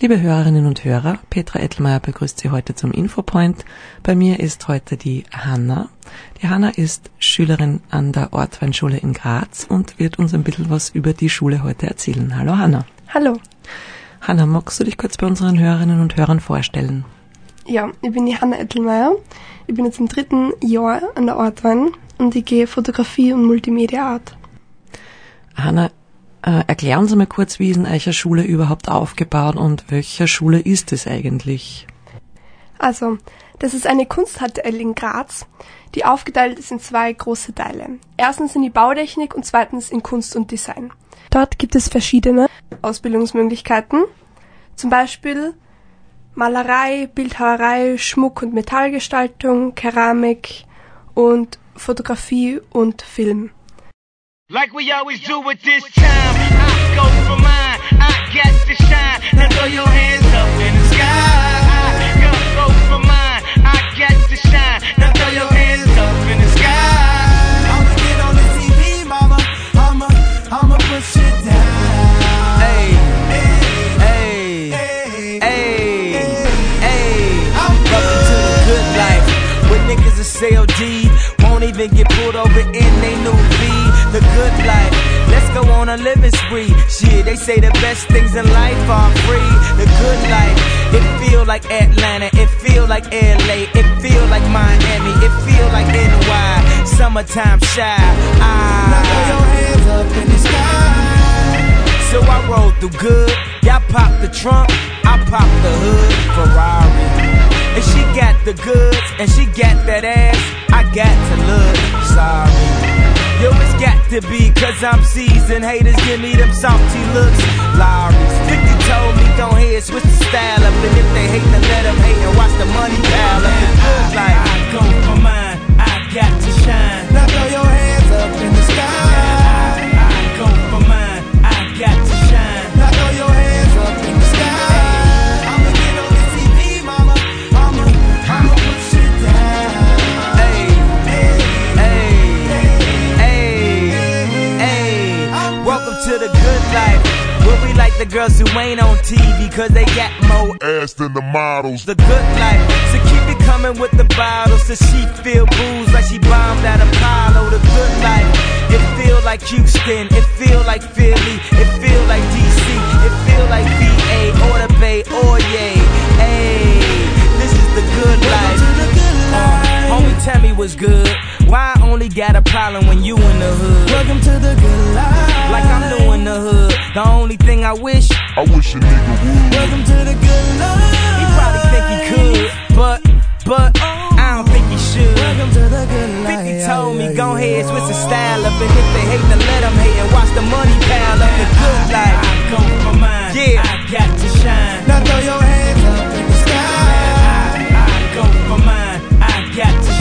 Liebe Hörerinnen und Hörer, Petra Ettelmeier begrüßt Sie heute zum Infopoint. Bei mir ist heute die Hanna. Die Hanna ist Schülerin an der Ortweinschule in Graz und wird uns ein bisschen was über die Schule heute erzählen. Hallo Hanna. Hallo. Hanna, magst du dich kurz bei unseren Hörerinnen und Hörern vorstellen? Ja, ich bin die Hanna Ettelmeier. Ich bin jetzt im dritten Jahr an der Ortwein und ich gehe Fotografie und Multimedia Art. Hanna, äh, erklär uns einmal kurz, wie ist in eurer Schule überhaupt aufgebaut und welche Schule ist es eigentlich? Also, das ist eine Kunst-HTL in Graz, die aufgeteilt ist in zwei große Teile. Erstens in die Bautechnik und zweitens in Kunst und Design. Dort gibt es verschiedene Ausbildungsmöglichkeiten, zum Beispiel Malerei, Bildhauerei, Schmuck- und Metallgestaltung, Keramik und Fotografie und Film. Like we always do at this time, I go for mine, I get to shine. Now throw your hands up in the sky. I go for mine, I get to shine. Now throw your hands niggas won't even get pulled over in they new V the good life. Let's go on a living spree. Shit, they say the best things in life are free. The good life. It feel like Atlanta. It feel like LA. It feel like Miami. It feel like NY. Summertime shy. Ah. Now throw your hands up in the sky. So I roll through good. Y'all pop the trunk. I pop the hood. Ferrari. And she got the goods. And she got that ass. I got to look. Sorry. Yo, it's got to be, cause I'm seasoned. Haters give me them salty looks. Lowry's 50 told me, don't hear, switch the style up. And if they hate, then let them hate and watch the money pile up. The good life. I go for mine, I got to shine. Now throw your hands up in the sky. I, I go for mine, I got the girls who ain't on TV cause they got more ass than the models. The good life. So keep it coming with the bottles so she feel booze like she bombed at Apollo. The good life. It feel like Houston. It feel like Philly. It feel like DC. It feel like VA or the Bay or yay. Hey, this is the good life. Uh, homie, tell me what's good. Why I only got a problem when you in the hood? Welcome to the good life. Like I'm new in the hood. The only thing I wish, I wish a nigga would. Welcome to the good life. He probably think he could, but, but, I don't think he should. Welcome to the good life. 50 told me, go ahead, switch the style up. And if they hate, then let them hate and watch the money pile up. The good life. I go for mine. Yeah. I got to shine. Now throw your hands up in the sky. I, I go for mine. I got to shine.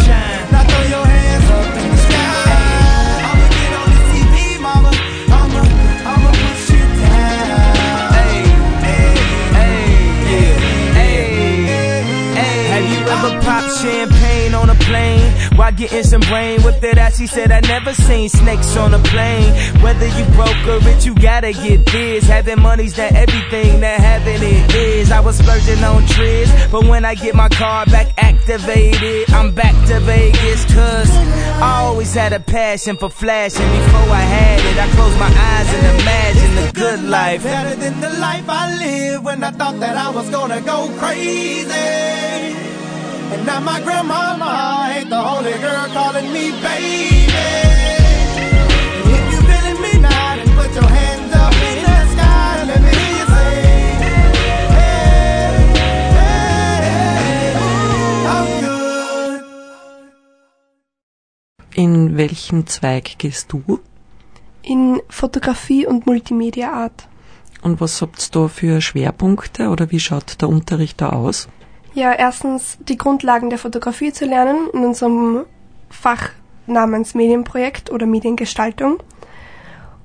Champagne on a plane? While getting some brain with it out, she said I never seen snakes on a plane. Whether you broke or rich, you gotta get this. Having money's not everything that having it is. I was splurging on trips, but when I get my car back activated, I'm back to Vegas. Cause I always had a passion for flashing. Before I had it, I closed my eyes and imagined the good life. Better than the life I lived when I thought that I was gonna go crazy. And now my grandmama ain't the only girl calling me baby. And if you feeling me now, then put your hands up in the sky and let me hear you say, hey, hey, I'm good. In welchen Zweig gehst du? In Fotografie und Multimedia Art. Und was habt ihr da für Schwerpunkte oder wie schaut der Unterricht da aus? Ja, erstens die Grundlagen der Fotografie zu lernen in unserem Fach namens Medienprojekt oder Mediengestaltung.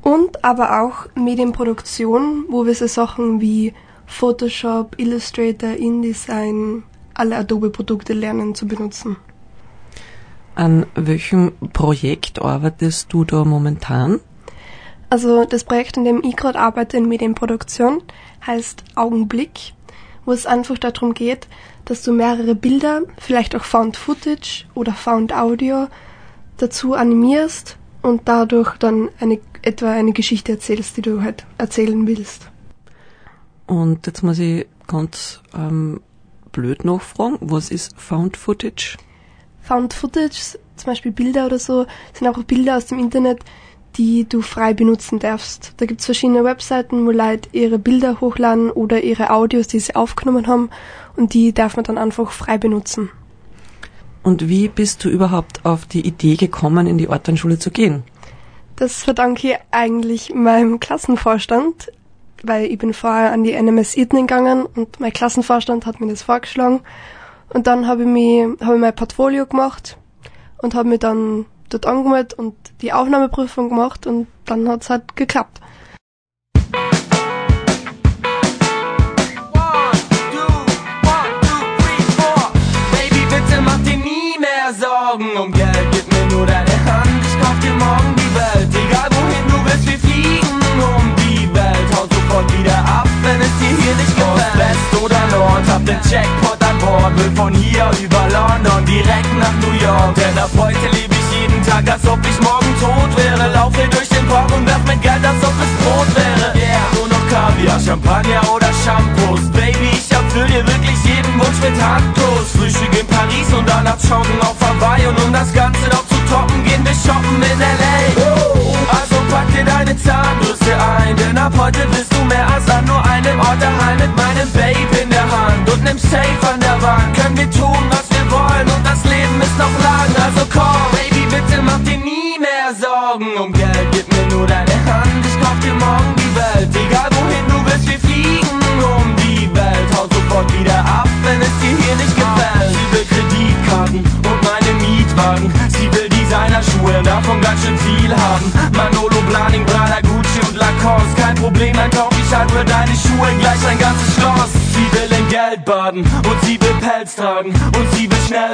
Und aber auch Medienproduktion, wo wir so Sachen wie Photoshop, Illustrator, InDesign, alle Adobe-Produkte lernen zu benutzen. An welchem Projekt arbeitest du da momentan? Also das Projekt, in dem ich gerade arbeite in Medienproduktion, heißt Augenblick, wo es einfach darum geht, dass du mehrere Bilder, vielleicht auch Found Footage oder Found Audio, dazu animierst und dadurch dann eine, etwa eine Geschichte erzählst, die du halt erzählen willst. Und jetzt muss ich ganz ähm, blöd nachfragen, was ist Found Footage? Found Footage, zum Beispiel Bilder oder so, sind auch Bilder aus dem Internet, die du frei benutzen darfst. Da gibt's verschiedene Webseiten, wo Leute ihre Bilder hochladen oder ihre Audios, die sie aufgenommen haben, und die darf man dann einfach frei benutzen. Und wie bist du überhaupt auf die Idee gekommen, in die Ortweinschule zu gehen? Das verdanke ich eigentlich meinem Klassenvorstand, weil ich bin vorher an die NMS Eden gegangen und mein Klassenvorstand hat mir das vorgeschlagen. Und dann habe ich, mich, hab ich mein Portfolio gemacht und habe mich dann dort angemeldet und die Aufnahmeprüfung gemacht und dann hat's halt geklappt. Sorgen um Geld, gib mir nur deine Hand, ich kauf dir morgen die Welt. Egal wohin du willst, wir fliegen um die Welt. Hau sofort wieder ab, wenn es dir hier nicht gefällt. West oder Nord, hab den Jackpot an Bord, will von hier über London direkt nach New York. Denn ab heute lebe ich jeden Tag, als ob ich morgen tot wäre. Laufe durch den Park und werf mit Geld, als ob es Brot wäre. Yeah, nur noch Kaviar, Champagner oder Shampoos. Baby, ich erfüll dir wirklich jeden Wunsch mit Handkuss. Frühstück in Paris und dann ab Joggen auf Hawaii. Und um das Ganze noch zu toppen, gehen wir shoppen in L.A. Also pack dir deine Zahnbürste ein, denn ab heute bist du mehr als an nur einem Ort daheim mit meinem Babe in der Hand und nem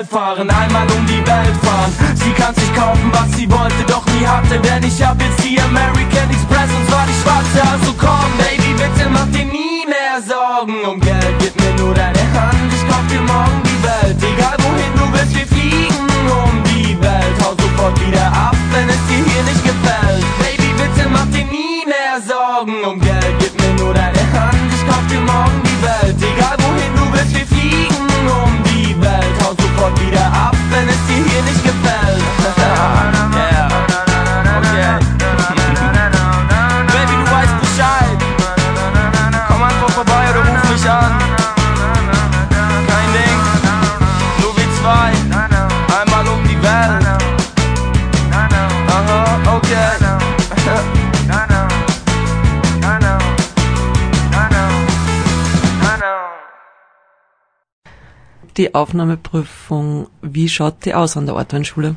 fahren, einmal um Die Aufnahmeprüfung, wie schaut die aus an der Ortweinschule?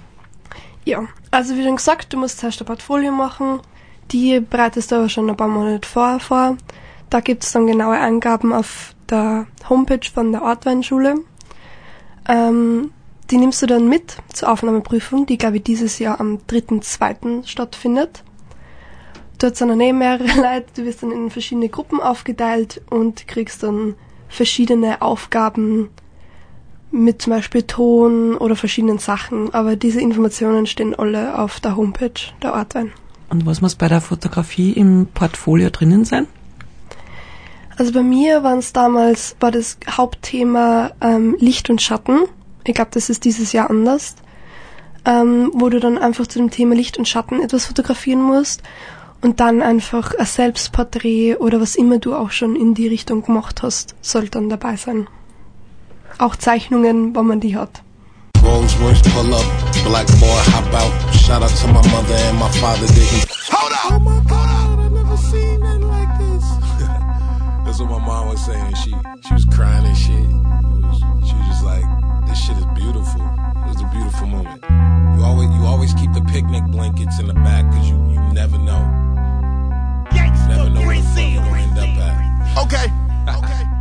Ja, also wie schon gesagt, du musst zuerst ein Portfolio machen. Die bereitest du aber schon ein paar Monate vorher vor. Da gibt's dann genaue Angaben auf der Homepage von der Ortweinschule. Ähm, die nimmst du dann mit zur Aufnahmeprüfung, die glaube ich dieses Jahr am 3.2. stattfindet. Dort sind dann eh mehrere Leute, du wirst dann in verschiedene Gruppen aufgeteilt und kriegst dann verschiedene Aufgaben mit zum Beispiel Ton oder verschiedenen Sachen. Aber diese Informationen stehen alle auf der Homepage der Ortwein. Und was muss bei der Fotografie im Portfolio drinnen sein? Also bei mir waren es damals, war das Hauptthema ähm, Licht und Schatten. Ich glaube, das ist dieses Jahr anders. Ähm, wo du dann einfach zu dem Thema Licht und Schatten etwas fotografieren musst und dann einfach ein Selbstporträt oder was immer du auch schon in die Richtung gemacht hast, soll dann dabei sein. Auch Zeichnungen, wenn man die hat. Rolls Royce pull up, black boy hop out. Shout out to my mother and my father didn't. Hold up! Oh my god, I never seen nothing like this. That's what my mom was saying. She she was crying and shit. Was- she was just like, this shit is beautiful. It was a beautiful moment. You always you always keep the picnic blankets in the back because you you never know. You never know where the fuck you're end up at. Okay. Okay.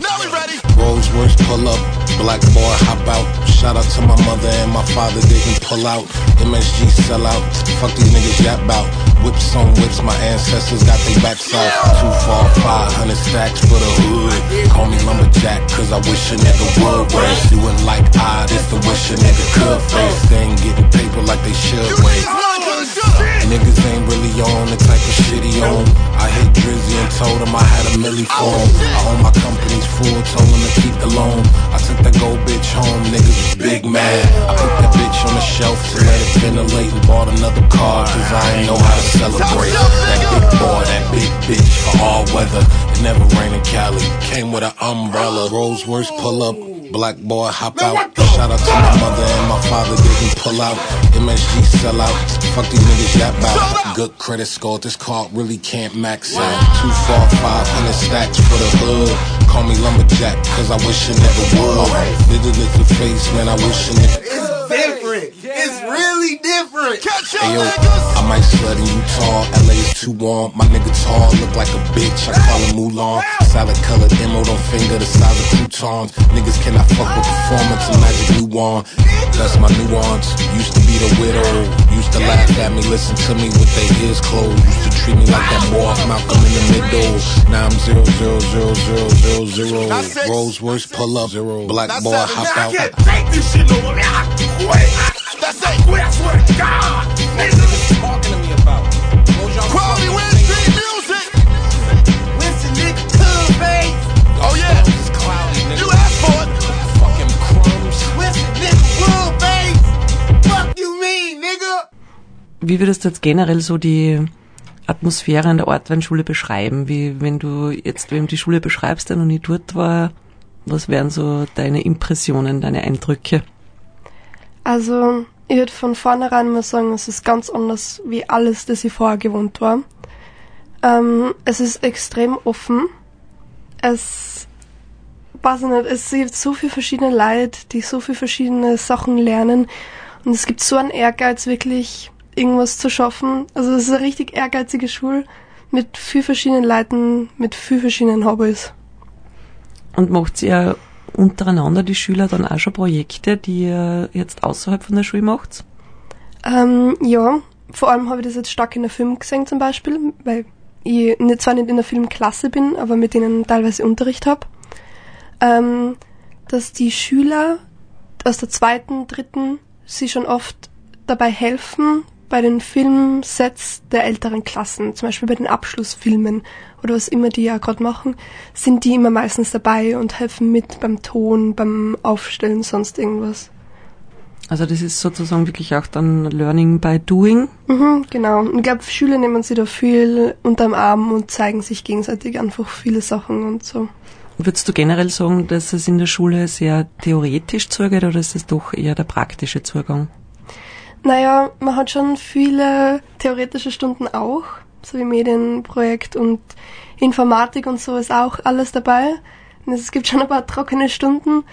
Now we ready. Royce pull up, Black boy, hop out. Shout out to my mother and my father didn't pull out. MSG sell out. Fuck these niggas yap bout. Whips on whips, my ancestors got their backs out. Two, five hundred stacks for the hood. Call me lumberjack, cause I wish a nigga would. Whereas you wouldn't like I, this the wish a nigga could face. They ain't getting paper like they should wait. Niggas ain't really on the type of shit he on. I hit Drizzy and told him I had a milli for him. I own my company's full, told him to keep the loan. I took that gold bitch home, niggas was big mad. I put that bitch on the shelf to let it ventilate and bought another car, cause I ain't know how to celebrate. That big boy, that big bitch for all weather. It never rained in Cali, came with an umbrella. Rolls Royce pull up, black boy hop out. Shout out to my mother and my father didn't pull out. MSG sell out, fuck these niggas yap out. Good credit score, this card really can't max out. Two, four, five hundred stacks for the hood. Call me lumberjack, cause I wish a never would. Nigga lick your face, man, I wish a nigga It's different. It's really different. Hey yo, I might slut in Utah, LA is too warm. My nigga tall, look like a bitch, I call him Mulan. Salad colored emerald on finger, the size of croutons. Niggas cannot fuck with performance and magic new one. That's my nuance. Used to be the widow, used to laugh at me, listen to me with their ears closed. Used to treat me like that boy Malcolm in the middle. Now I'm zero zero zero zero zero zero. Rolls Royce pull up, zero. Black boy hop I out. can't take this shit no more. I quit. That's it. Quit. I swear to God. Nigga. Wie würdest du jetzt generell so die Atmosphäre an der Ortweinschule beschreiben? Wie wenn du jetzt wem die Schule beschreibst, der noch nie dort war, was wären so deine Impressionen, deine Eindrücke? Also, ich würde von vornherein mal sagen, es ist ganz anders wie alles, das ich vorher gewohnt war. Ähm, es ist extrem offen. Es, weiß ich nicht, es gibt so viele verschiedene Leute, die so viele verschiedene Sachen lernen. Und es gibt so einen Ehrgeiz, wirklich irgendwas zu schaffen. Also, es ist eine richtig ehrgeizige Schule mit viel verschiedenen Leuten, mit viel verschiedenen Hobbys. Und macht ihr untereinander die Schüler dann auch schon Projekte, die ihr jetzt außerhalb von der Schule macht? Ähm, ja, vor allem habe ich das jetzt stark in der Film gesehen zum Beispiel, weil ich zwar nicht in der Filmklasse bin, aber mit denen teilweise Unterricht habe. Ähm, dass die Schüler aus der zweiten, dritten sie schon oft dabei helfen, bei den Filmsets der älteren Klassen, zum Beispiel bei den Abschlussfilmen oder was immer die ja gerade machen, sind die immer meistens dabei und helfen mit beim Ton, beim Aufstellen, sonst irgendwas. Also das ist sozusagen wirklich auch dann Learning by Doing. Mhm, genau. Und ich glaube, Schüler nehmen sich da viel unterm Arm und zeigen sich gegenseitig einfach viele Sachen und so. Würdest du generell sagen, dass es in der Schule sehr theoretisch zugeht oder ist es doch eher der praktische Zugang? Naja, man hat schon viele theoretische Stunden auch, so wie Medienprojekt und Informatik und so ist auch alles dabei. Es gibt schon ein paar trockene Stunden,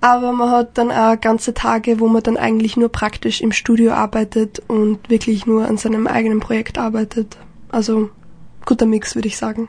aber man hat dann auch ganze Tage, wo man dann eigentlich nur praktisch im Studio arbeitet und wirklich nur an seinem eigenen Projekt arbeitet. Also guter Mix, würde ich sagen.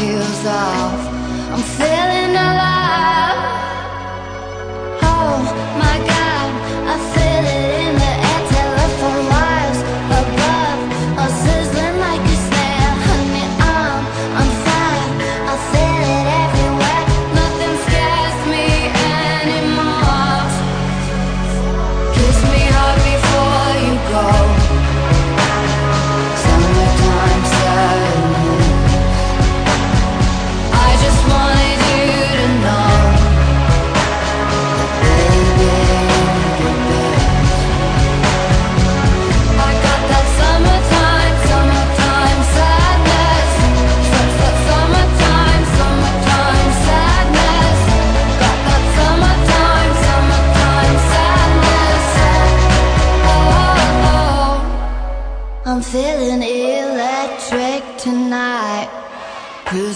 heels off. I'm feeling alive.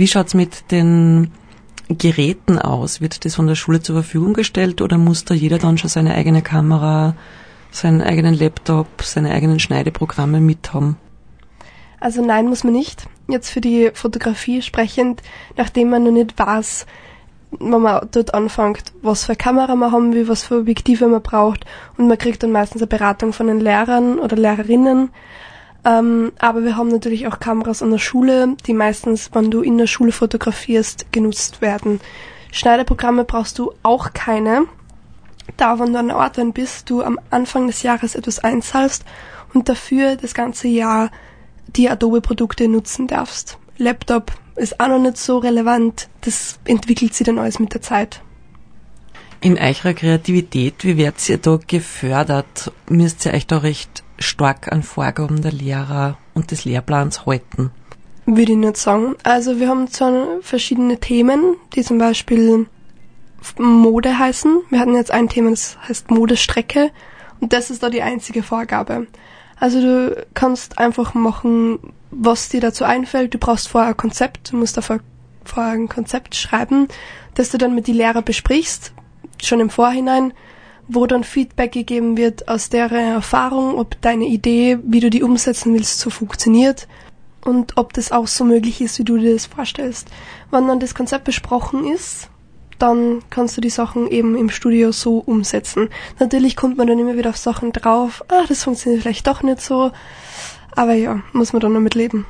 wie schaut's mit den Geräten aus? Wird das von der Schule zur Verfügung gestellt oder muss da jeder dann schon seine eigene Kamera, seinen eigenen Laptop, seine eigenen Schneideprogramme mit haben? Also nein, muss man nicht. Jetzt für die Fotografie sprechend, nachdem man noch nicht weiß, wenn man dort anfängt, was für Kamera man haben will, was für Objektive man braucht und man kriegt dann meistens eine Beratung von den Lehrern oder Lehrerinnen. Ähm, aber wir haben natürlich auch Kameras an der Schule, die meistens, wenn du in der Schule fotografierst, genutzt werden. Schneideprogramme brauchst du auch keine, da wenn du an Orten bist, du am Anfang des Jahres etwas einzahlst und dafür das ganze Jahr die Adobe-Produkte nutzen darfst. Laptop ist auch noch nicht so relevant, das entwickelt sich dann alles mit der Zeit. In eurer Kreativität, wie werdet ihr da gefördert? Müsst ihr euch da recht stark an Vorgaben der Lehrer und des Lehrplans halten? Würde ich nicht sagen. Also wir haben zwar verschiedene Themen, die zum Beispiel Mode heißen. Wir hatten jetzt ein Thema, das heißt Modestrecke und das ist da die einzige Vorgabe. Also du kannst einfach machen, was dir dazu einfällt. Du brauchst vorher ein Konzept, du musst dafür vorher ein Konzept schreiben, das du dann mit die Lehrer besprichst, schon im Vorhinein, wo dann Feedback gegeben wird aus deren Erfahrung, ob deine Idee, wie du die umsetzen willst, so funktioniert und ob das auch so möglich ist, wie du dir das vorstellst. Wenn dann das Konzept besprochen ist, dann kannst du die Sachen eben im Studio so umsetzen. Natürlich kommt man dann immer wieder auf Sachen drauf, ah, das funktioniert vielleicht doch nicht so, aber ja, muss man dann damit leben.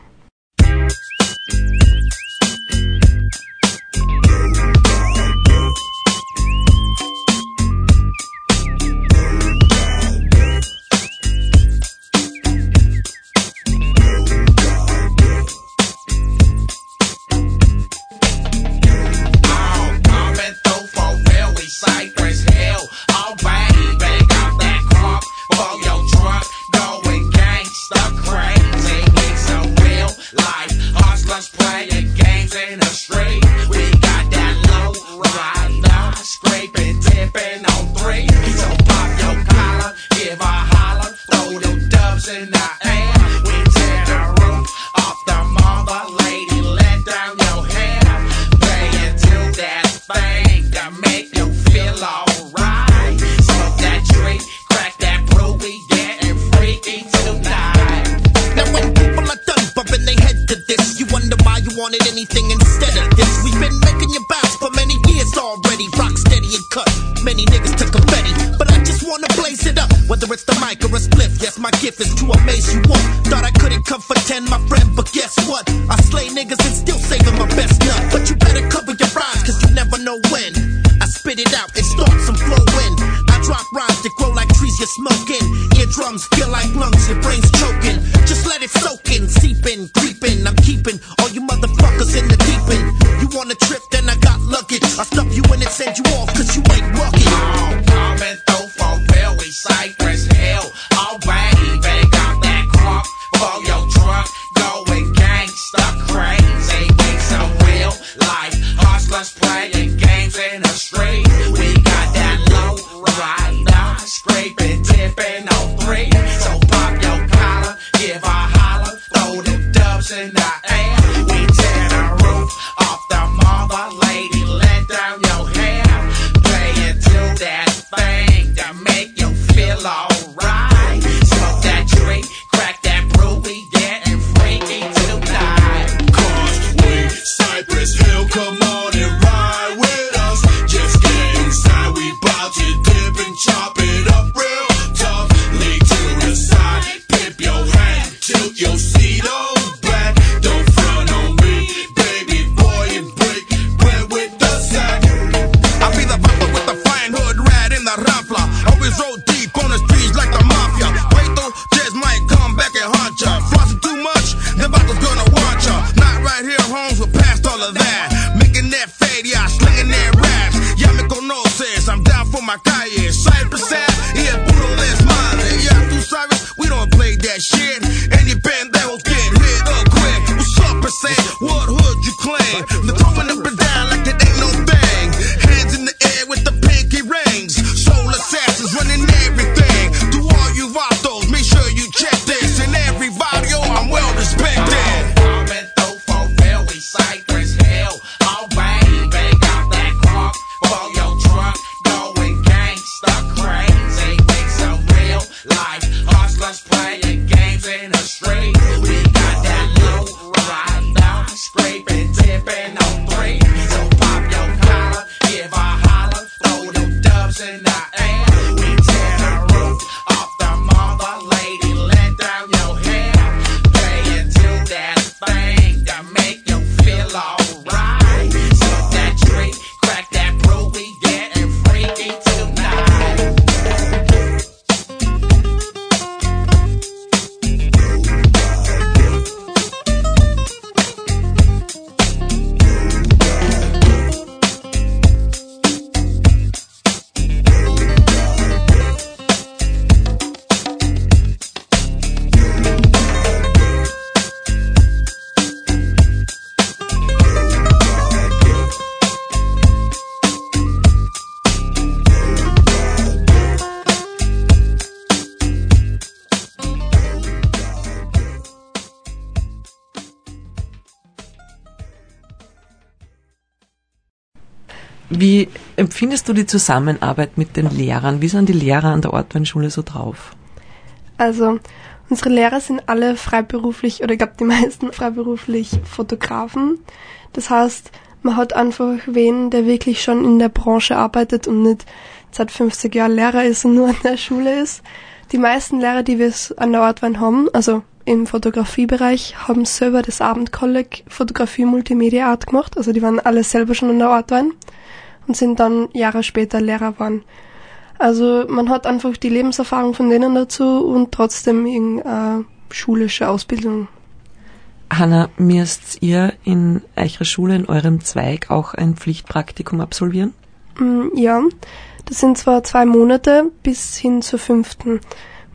and a straight findest du die Zusammenarbeit mit den Lehrern? Wie sind die Lehrer an der Ortweinschule so drauf? Also, unsere Lehrer sind alle freiberuflich oder ich glaube die meisten freiberuflich Fotografen. Das heißt, man hat einfach wen, der wirklich schon in der Branche arbeitet und nicht seit 50 Jahren Lehrer ist und nur an der Schule ist. Die meisten Lehrer, die wir an der Ortwein haben, also im Fotografiebereich, haben selber das Abendkolleg Fotografie Multimedia Art gemacht. Also die waren alle selber schon an der Ortwein und sind dann Jahre später Lehrer waren. Also man hat einfach die Lebenserfahrung von denen dazu und trotzdem in äh, schulische Ausbildung. Hanna, müsst ihr in eurer Schule, in eurem Zweig, auch ein Pflichtpraktikum absolvieren? Mm, ja, das sind zwar zwei Monate bis hin zur fünften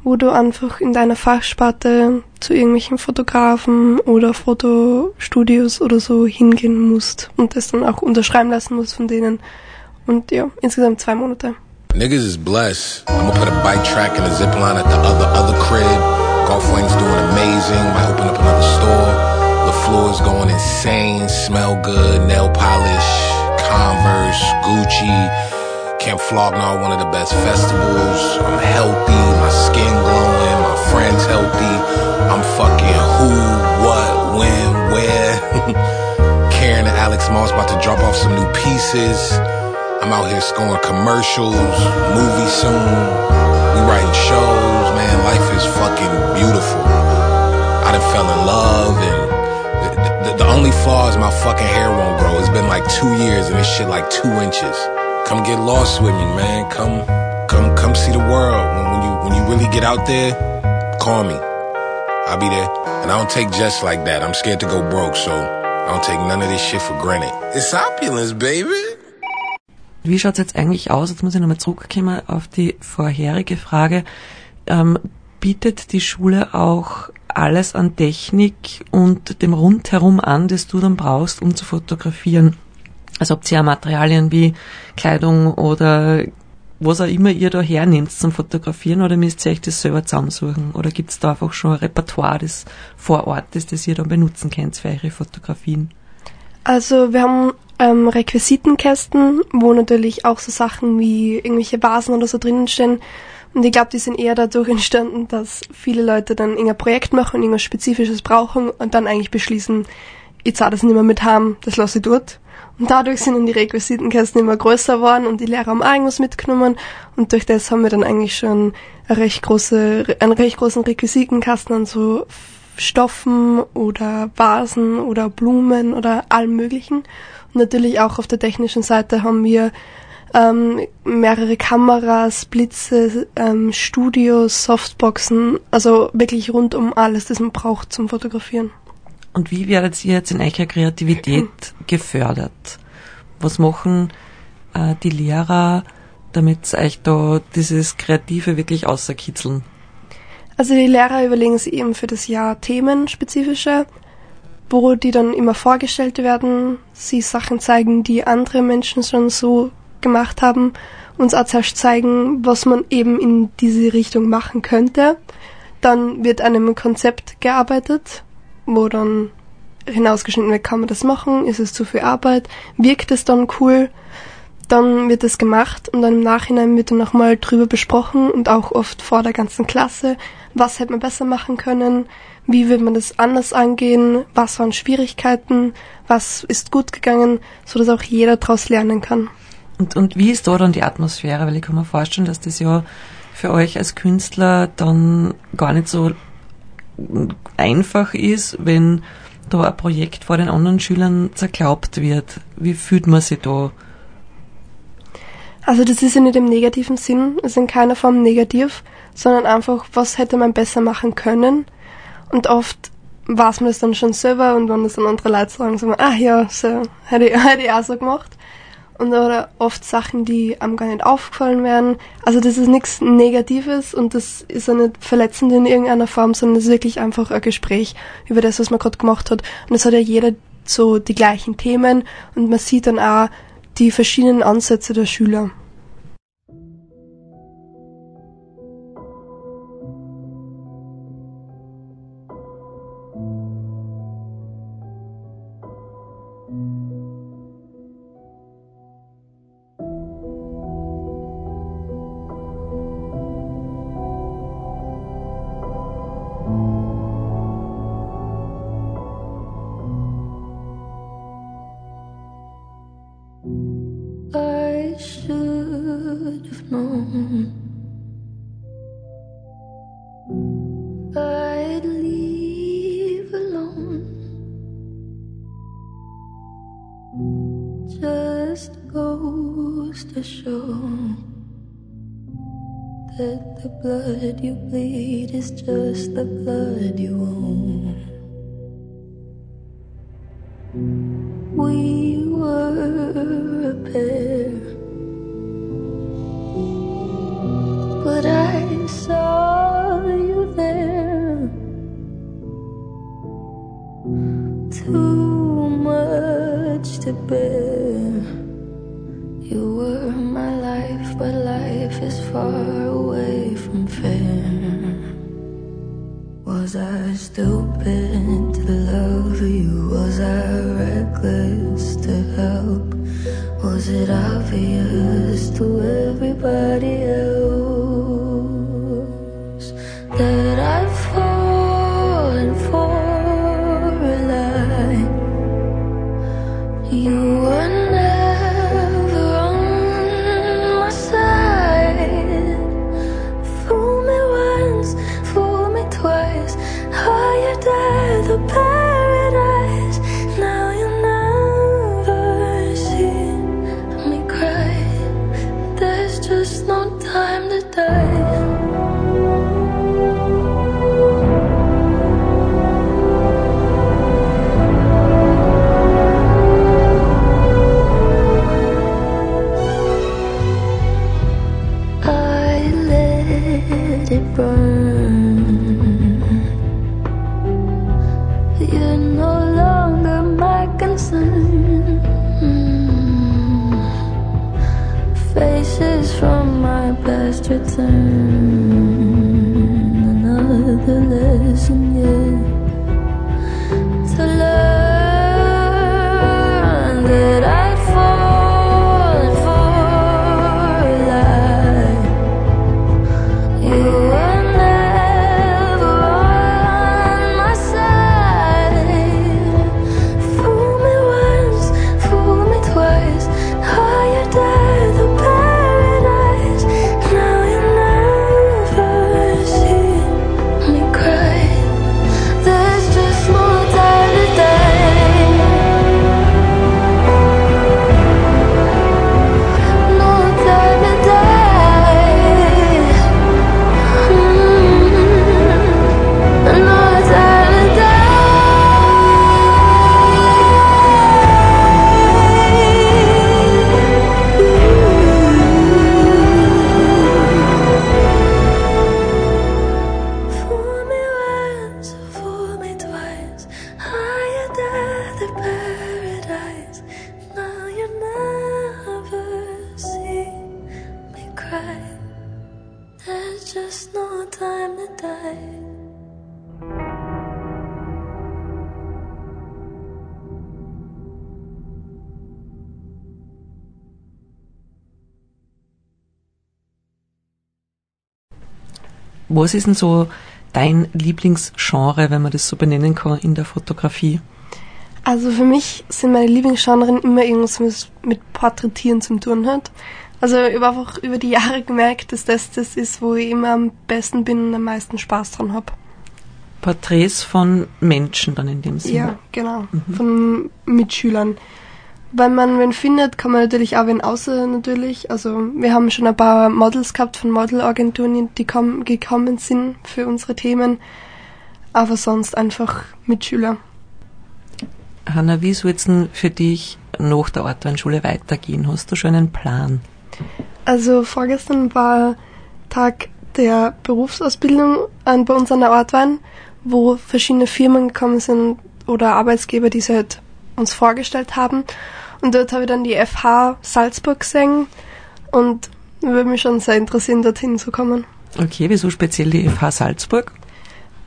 wo du einfach in deiner Fachsparte zu irgendwelchen Fotografen oder Fotostudios oder so hingehen musst und das dann auch unterschreiben lassen musst von denen. Und ja, insgesamt zwei Monate. Niggas is blessed. I'ma put a bike track and a zipline at the other, other crib. Golf Wayne's doing amazing. Might open up another store. The floor's going insane. Smell good. Nail polish. Converse. Gucci. Camp Flognar, one of the best festivals. I'm healthy. My skin glowing. My friends healthy. I'm fucking who, what, when, where. Karen and Alex Moss about to drop off some new pieces. I'm out here scoring commercials, movies soon. We writing shows, man. Life is fucking beautiful. I done fell in love, and the, the, the only flaw is my fucking hair won't grow. It's been like two years, and this shit like two inches. Come get lost with me, man. Come, come, come see the world. When, when you when you really get out there, call me. I'll be there. And I don't take just like that. I'm scared to go broke, so I don't take none of this shit for granted. It's opulence, baby. Wie schaut's jetzt eigentlich aus? Jetzt muss ich nochmal zurückkommen auf die vorherige Frage. Ähm, bietet die Schule auch alles an Technik und dem Rundherum an, das du dann brauchst, um zu fotografieren? Also habt ihr ja Materialien wie Kleidung oder was auch immer ihr da hernehmt zum Fotografieren oder müsst ihr euch das selber zusammensuchen? Oder gibt's da einfach schon ein Repertoire, das vor Ort ist, das ihr dann benutzen könnt für eure Fotografien? Also wir haben ähm, Requisitenkästen, wo natürlich auch so Sachen wie irgendwelche Vasen oder so drinnen stehen. Und ich glaube, die sind eher dadurch entstanden, dass viele Leute dann irgendein Projekt machen irgendwas Spezifisches brauchen und dann eigentlich beschließen, ich zahle das nicht mehr mit heim, das lasse ich dort. Und dadurch sind dann die Requisitenkästen immer größer geworden und die Lehrer haben auch irgendwas mitgenommen. Und durch das haben wir dann eigentlich schon eine recht große, einen recht großen Requisitenkasten an so Stoffen oder Vasen oder Blumen oder allem möglichen. Und natürlich auch auf der technischen Seite haben wir ähm, mehrere Kameras, Blitze, ähm, Studios, Softboxen, also wirklich rund um alles, das man braucht zum Fotografieren. Und wie werdet ihr jetzt in eurer Kreativität gefördert? Was machen äh, die Lehrer, damit euch da dieses Kreative wirklich außerkitzeln? Also die Lehrer überlegen sich eben für das Jahr Themen spezifische, wo die dann immer vorgestellt werden, sie Sachen zeigen, die andere Menschen schon so gemacht haben, uns auch zuerst zeigen, was man eben in diese Richtung machen könnte. Dann wird an einem Konzept gearbeitet, wo dann hinausgeschnitten wird, kann man das machen, ist es zu viel Arbeit, wirkt es dann cool, dann wird es gemacht und dann im Nachhinein wird dann nochmal drüber besprochen und auch oft vor der ganzen Klasse, was hätte man besser machen können, wie wird man das anders angehen, was waren Schwierigkeiten, was ist gut gegangen, so dass auch jeder daraus lernen kann. Und, und wie ist da dann die Atmosphäre? Weil ich kann mir vorstellen, dass das ja für euch als Künstler dann gar nicht so einfach ist, wenn da ein Projekt vor den anderen Schülern zerklaubt wird. Wie fühlt man sich da? Also das ist ja nicht im negativen Sinn, ist in keiner Form negativ, sondern einfach, was hätte man besser machen können. Und oft weiß man es dann schon selber und wenn das dann andere Leute sagen, sagen wir, ah ja, so, hätte ich, hätte ich auch so gemacht. Und oder oft Sachen, die einem gar nicht aufgefallen wären. Also das ist nichts Negatives und das ist auch nicht verletzend in irgendeiner Form, sondern es ist wirklich einfach ein Gespräch über das, was man gerade gemacht hat. Und es hat ja jeder so die gleichen Themen und man sieht dann auch die verschiedenen Ansätze der Schüler. We were a pair, but I saw you there. Too much to bear. You were my life, but life is far away from fair. Was I stupid Was it obvious to everybody Was ist denn so dein Lieblingsgenre, wenn man das so benennen kann, in der Fotografie? Also für mich sind meine Lieblingsgenren immer irgendwas, was mit Porträtieren zu tun hat. Also ich habe einfach über die Jahre gemerkt, dass das das ist, wo ich immer am besten bin und am meisten Spaß dran habe. Porträts von Menschen dann in dem Sinne. Ja, genau. Von Mitschülern. Wenn man wen findet, kann man natürlich auch wen außer natürlich. Also wir haben schon ein paar Models gehabt von Modelagenturen, die kom gekommen sind für unsere Themen. Aber sonst einfach Mitschüler. Hanna, wie soll es denn für dich nach der Ortweinschule weitergehen? Hast du schon einen Plan? Also vorgestern war Tag der Berufsausbildung an, bei uns an der Ortwein, wo verschiedene Firmen gekommen sind oder Arbeitsgeber, die sie halt uns vorgestellt haben. Und dort habe ich dann die FH Salzburg gesehen und würde mich schon sehr interessieren, dorthin zu kommen. Okay, wieso speziell die FH Salzburg?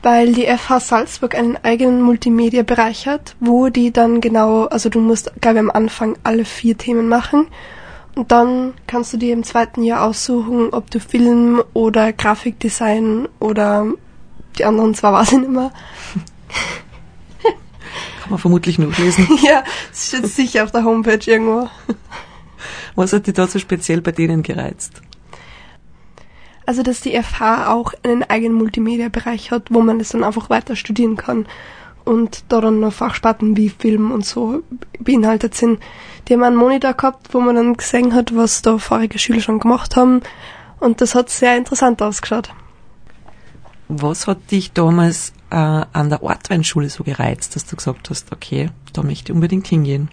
Weil die FH Salzburg einen eigenen Multimedia-Bereich hat, wo die dann genau, also du musst, glaube ich, am Anfang alle vier Themen machen. Und dann kannst du dir im zweiten Jahr aussuchen, ob du Film oder Grafikdesign oder die anderen zwei weiß ich nicht mehr. Kann man vermutlich nachlesen. ja, das steht sicher auf der Homepage irgendwo. Was hat dich da so speziell bei denen gereizt? Also, dass die FH auch einen eigenen Multimedia-Bereich hat, wo man das dann einfach weiter studieren kann. Und da dann noch Fachsparten wie Film und so beinhaltet sind. Die haben einen Monitor gehabt, wo man dann gesehen hat, was da vorige Schüler schon gemacht haben. Und das hat sehr interessant ausgeschaut. Was hat dich damals äh, an der Ortweinschule so gereizt, dass du gesagt hast, okay, da möchte ich unbedingt hingehen?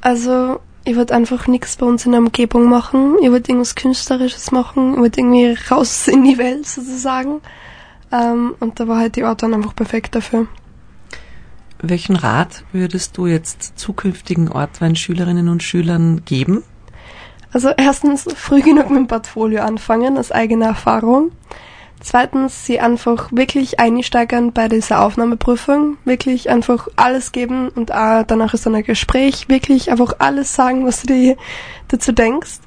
Also, ich wollte einfach nichts bei uns in der Umgebung machen. Ich wollte irgendwas Künstlerisches machen. Ich wollte irgendwie raus in die Welt sozusagen. Ähm, und da war halt die Ort dann einfach perfekt dafür. Welchen Rat würdest du jetzt zukünftigen Ortweinschülerinnen und Schülern geben? Also erstens früh genug mit dem Portfolio anfangen, aus eigener Erfahrung. Zweitens, sie einfach wirklich einsteigern bei dieser Aufnahmeprüfung, wirklich einfach alles geben und auch danach ist dann ein Gespräch, wirklich einfach alles sagen, was du dir dazu denkst.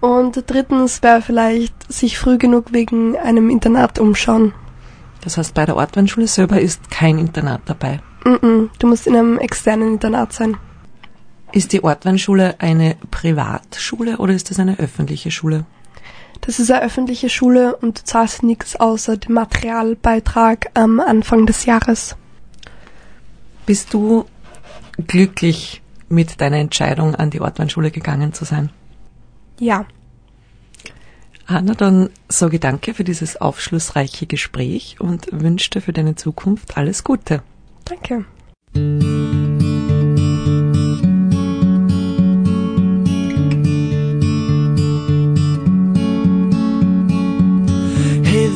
Und drittens wäre vielleicht sich früh genug wegen einem Internat umschauen. Das heißt, bei der Ortweinschule selber ist kein Internat dabei. Mm -mm, du musst in einem externen Internat sein. Ist die Ortweinschule eine Privatschule oder ist das eine öffentliche Schule? Das ist eine öffentliche Schule und du zahlst nichts außer dem Materialbeitrag am Anfang des Jahres. Bist du glücklich mit deiner Entscheidung, an die Ortweinschule gegangen zu sein? Ja, Anna, dann sage danke für dieses aufschlussreiche Gespräch und wünsche dir für deine Zukunft alles Gute. danke.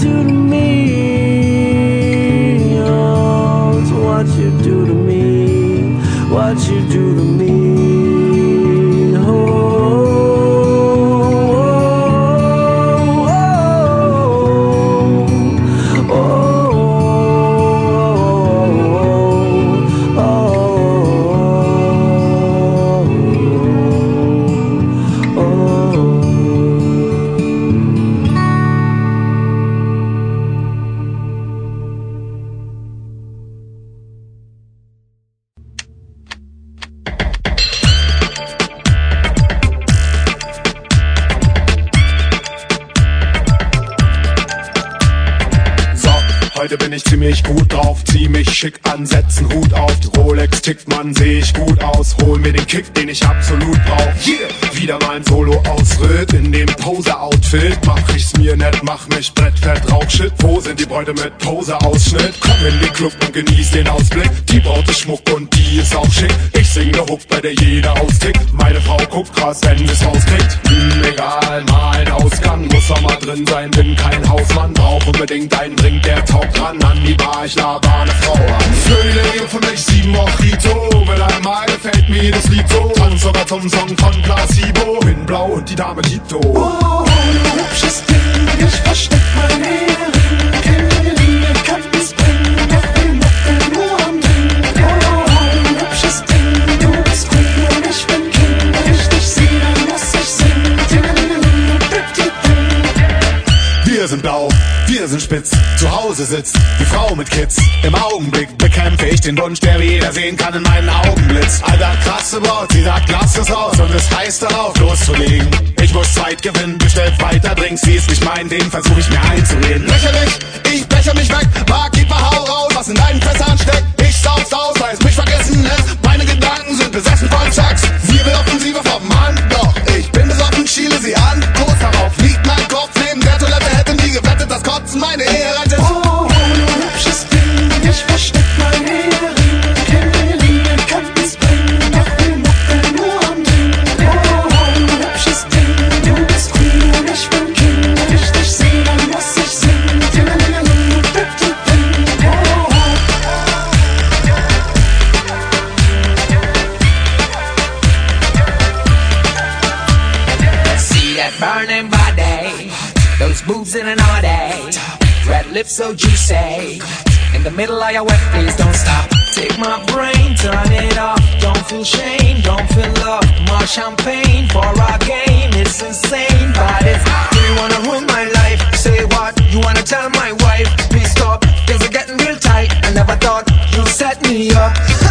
Do to me. Oh, it's what you do to me. What you do to me. Nett, mach mich brettfett, Rauchshit. Wo sind die Bräute mit Pose-Ausschnitt? Komm in den Club und genieß den Ausblick. Die Braut ist Schmuck und die ist auch schick. Ich sing ne Hook, bei der jeder austickt. Meine Frau guckt krass, wenn sie's rauskriegt. Hm, egal, mal ein Ausgang, muss auch mal drin sein, bin kein Hausmann. Brauch unbedingt einen Drink, der taugt ran. An die Bar, ich laber eine Frau an. Für mich sieben Mojito. Mit einmal gefällt mir das Lied so. Tanz sogar zum Song von Placebo. Bin blau und die Dame Tito. Oh, du hübsches Ding, ich versteck mein wir sind spitz. Zu Hause sitzt die Frau mit Kids. Im Augenblick bekämpfe ich den Wunsch, der jeder sehen kann in meinen Augenblitz. Alter, krasse Braut, sie sagt, lass es aus und es heißt darauf loszulegen. Ich muss Zeit gewinnen, bestellt weiter Drinks. Sie ist nicht mein Ding, versuch ich mir einzureden. Lächerlich, ich becher mich weg. Barkeeper, hau raus, was in deinen Fässern steckt. Ich sauf's aus, weil es mich vergessen lässt. Meine Gedanken sind besessen von Sex. Sie will Offensive vom Mann, doch ich bin besoffen, schiele sie those boobs in an all day, red lips so juicy. In the middle of your wet, please don't stop. Take my brain, turn it off. Don't feel shame, don't feel love. More champagne for our game. It's insane, but it's. Do you wanna ruin my life? Say what? You wanna tell my wife? Please stop. Things are getting real tight. I never thought you'd set me up.